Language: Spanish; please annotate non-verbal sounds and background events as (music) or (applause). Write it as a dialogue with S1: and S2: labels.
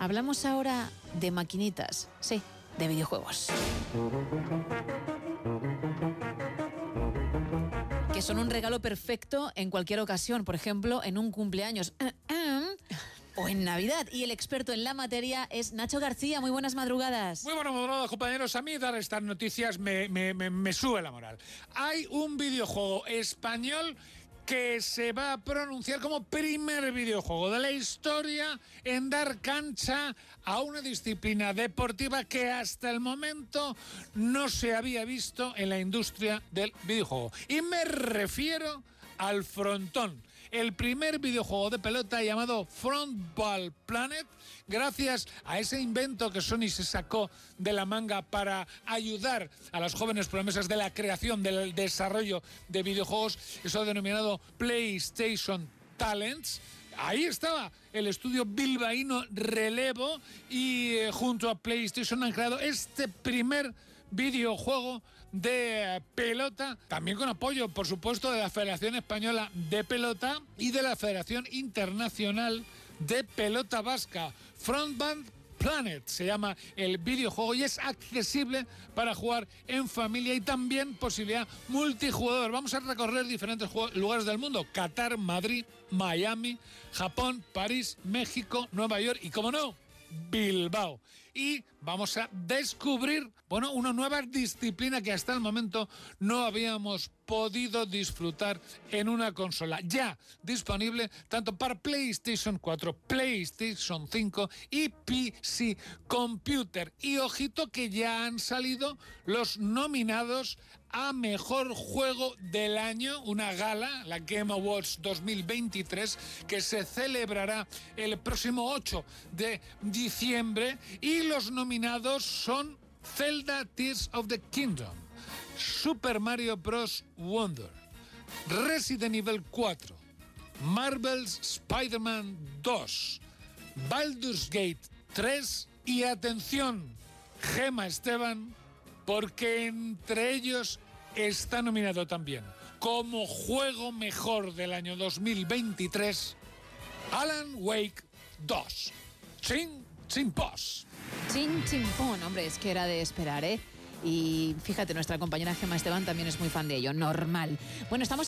S1: Hablamos ahora de maquinitas, sí, de videojuegos. Que son un regalo perfecto en cualquier ocasión, por ejemplo, en un cumpleaños. (clears throat) o en Navidad. Y el experto en la materia es Nacho García. Muy buenas madrugadas.
S2: Muy buenas madrugadas, compañeros. A mí dar estas noticias me, me, me sube la moral. Hay un videojuego español que se va a pronunciar como primer videojuego de la historia en dar cancha a una disciplina deportiva que hasta el momento no se había visto en la industria del videojuego. Y me refiero al frontón el primer videojuego de pelota llamado Frontball Planet, gracias a ese invento que Sony se sacó de la manga para ayudar a las jóvenes promesas de la creación, del desarrollo de videojuegos, eso denominado PlayStation Talents. Ahí estaba el estudio bilbaíno Relevo y eh, junto a PlayStation han creado este primer videojuego de pelota, también con apoyo, por supuesto, de la Federación Española de Pelota y de la Federación Internacional de Pelota Vasca. Frontband Planet se llama el videojuego y es accesible para jugar en familia y también posibilidad multijugador. Vamos a recorrer diferentes lugares del mundo: Qatar, Madrid, Miami, Japón, París, México, Nueva York y, como no, Bilbao. Y vamos a descubrir, bueno, una nueva disciplina que hasta el momento no habíamos podido disfrutar en una consola. Ya disponible tanto para PlayStation 4, PlayStation 5 y PC Computer. Y ojito que ya han salido los nominados a Mejor Juego del Año, una gala, la Game Awards 2023, que se celebrará el próximo 8 de diciembre. Los nominados son Zelda Tears of the Kingdom. Super Mario Bros. Wonder, Resident Evil 4, Marvel's Spider-Man 2, Baldur's Gate 3 y atención, Gema Esteban, porque entre ellos está nominado también como juego mejor del año 2023 Alan Wake 2. Chin, chin, pos.
S1: Chin, pon. Hombre, es que era de esperar, ¿eh? Y fíjate, nuestra compañera Gemma Esteban también es muy fan de ello. Normal. Bueno, estamos